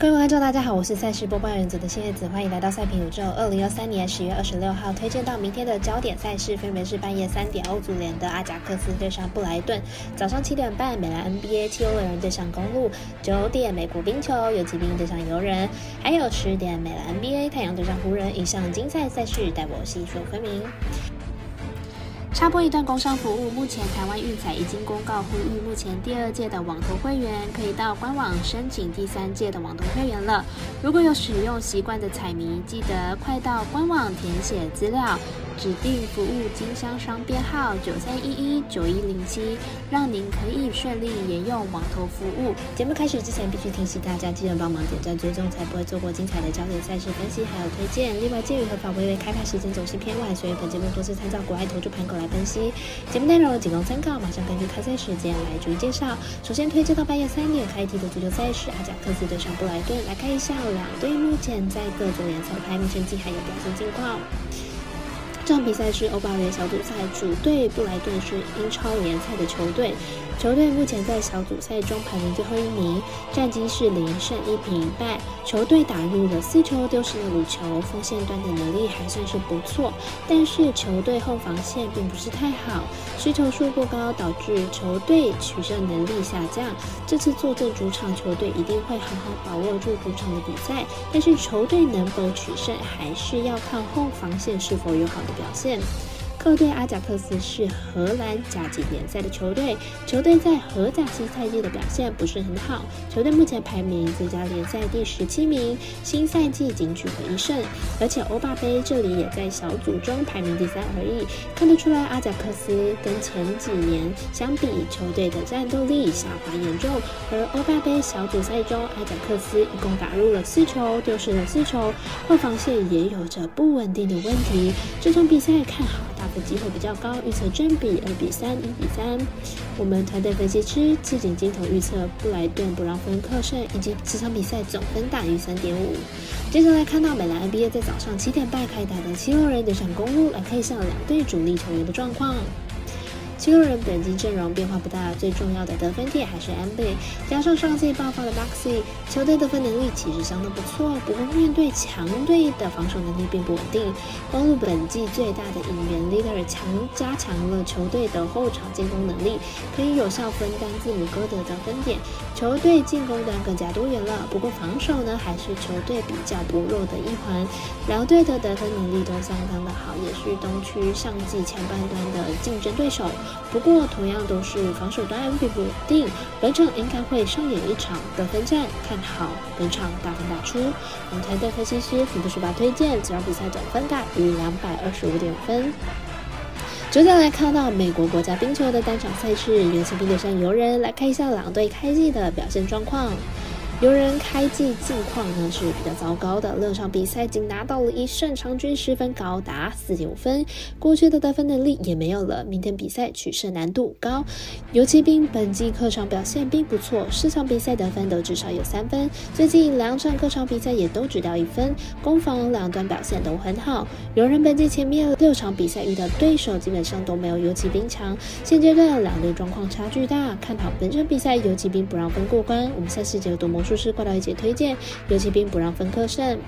各位观众，大家好，我是赛事播报员组的新叶子，欢迎来到赛评宇宙。二零二三年十月二十六号推荐到明天的焦点赛事，分别是半夜三点欧足联的阿贾克斯对上布莱顿，早上七点半美兰 NBA 七欧人对上公路，九点美国冰球游骑兵对上游人，还有十点美兰 NBA 太阳对上湖人。以上精彩赛事，带我细说分明。插播一段工商服务，目前台湾运彩已经公告呼吁，目前第二届的网投会员可以到官网申请第三届的网投会员了。如果有使用习惯的彩迷，记得快到官网填写资料。指定服务经销商编号九三一一九一零七，让您可以顺利沿用网投服务。节目开始之前，必须提醒大家，记得帮忙点赞追踪，才不会错过精彩的焦点赛事分析还有推荐。另外，鉴于合法微微开盘时间总是偏晚，所以本节目多是参照国外投注盘口来分析。节目内容仅供参考，马上根据开赛时间来逐一介绍。首先推荐到半夜三点开踢的足球赛事，阿贾克斯对上布莱顿，来看一下两队目前在各种联赛排名成绩还有表现近况。这场比赛是欧霸联小组赛，主队布莱顿是英超联赛的球队。球队目前在小组赛中排名最后一名，战绩是零胜一平一败。球队打入了四球，丢失了五球，锋线端的能力还算是不错，但是球队后防线并不是太好，失球数过高，导致球队取胜能力下降。这次坐镇主场，球队一定会好好把握住主场的比赛，但是球队能否取胜，还是要看后防线是否有好的表现。客队阿贾克斯是荷兰甲级联赛的球队，球队在荷甲新赛季的表现不是很好，球队目前排名最佳联赛第十七名，新赛季仅取得一胜，而且欧霸杯这里也在小组中排名第三而已，看得出来阿贾克斯跟前几年相比，球队的战斗力下滑严重，而欧霸杯小组赛中，阿贾克斯一共打入了四球，丢失了四球，后防线也有着不稳定的问题，这场比赛看好。打分机会比较高，预测正比二比三、一比三。我们团队分析师赤井金童预测布莱顿不让分克胜，以及这场比赛总分大于三点五。接下来看到美兰 NBA 在早上七点半开打的七六人对上公路，来看一下两队主力球员的状况。七六人本季阵容变化不大，最重要的得分点还是 M B，加上上季爆发的 Maxi，球队得分能力其实相当不错。不过面对强队的防守能力并不稳定。公路本季最大的引援 Leader 强加强了球队的后场进攻能力，可以有效分担字母哥的得分点，球队进攻端更加多元了。不过防守呢，还是球队比较薄弱的一环。两队的得分能力都相当的好，也是东区上季前半段的竞争对手。不过，同样都是防守端并不稳定，本场应该会上演一场得分战，看好本场大分打出。我们团队分析师福布书吧推荐，这场比赛总分大于两百二十五点分。接下来看到美国国家冰球的单场赛事，有请冰球上游人，来看一下狼队开季的表现状况。游人开季近况呢是比较糟糕的，六场比赛仅拿到了一胜，场均失分高达四点五分，过去的得分能力也没有了。明天比赛取胜难度高，游骑兵本季客场表现并不错，四场比赛得分。都至少有三分，最近两场客场比赛也都只掉一分，攻防两端表现都很好。游人本季前面六场比赛遇到对手基本上都没有游骑兵强，现阶段两队状况差距大，看好本场比赛游骑兵不让分。过关。我们赛事节多魔。术师挂到一节推荐，游骑兵不让分科胜。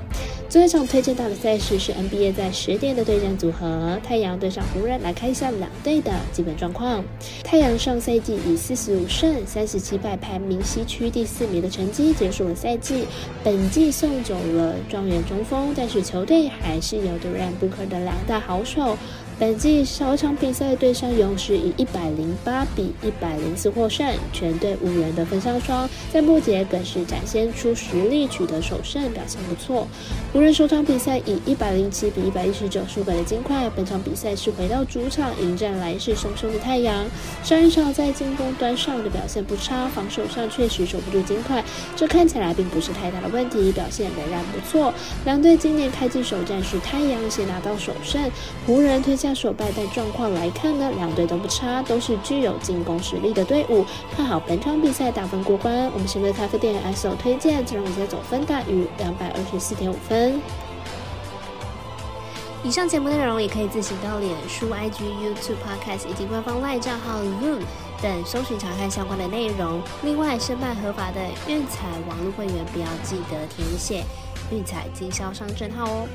最后一场推荐到的赛事是 NBA 在十点的对战组合，太阳对上湖人。来看一下两队的基本状况。太阳上赛季以四十五胜三十七败排名西区第四名的成绩结束了赛季，本季送走了状元中锋，但是球队还是有 Durant Booker 的两大好手。本季首场比赛对上勇士，以一百零八比一百零四获胜，全队五人的分上双，在末节更是展现出实力，取得首胜，表现不错。湖人首场比赛以一百零七比一百一十九输给了金块，本场比赛是回到主场迎战来势汹汹的太阳。上一场在进攻端上的表现不差，防守上确实守不住金块，这看起来并不是太大的问题，表现仍然不错。两队今年开季首战是太阳先拿到首胜，湖人推下。所败，但状况来看呢，两队都不差，都是具有进攻实力的队伍。看好本场比赛打分过关。我们新的咖啡店 S O 推荐，这场比赛总分大于两百二十四点五分。以上节目内容也可以自行到脸书、IG、YouTube、Podcast 以及官方外账号 Zoom。等搜寻查看相关的内容。另外，申办合法的运彩网络会员，不要记得填写运彩经销商证号哦。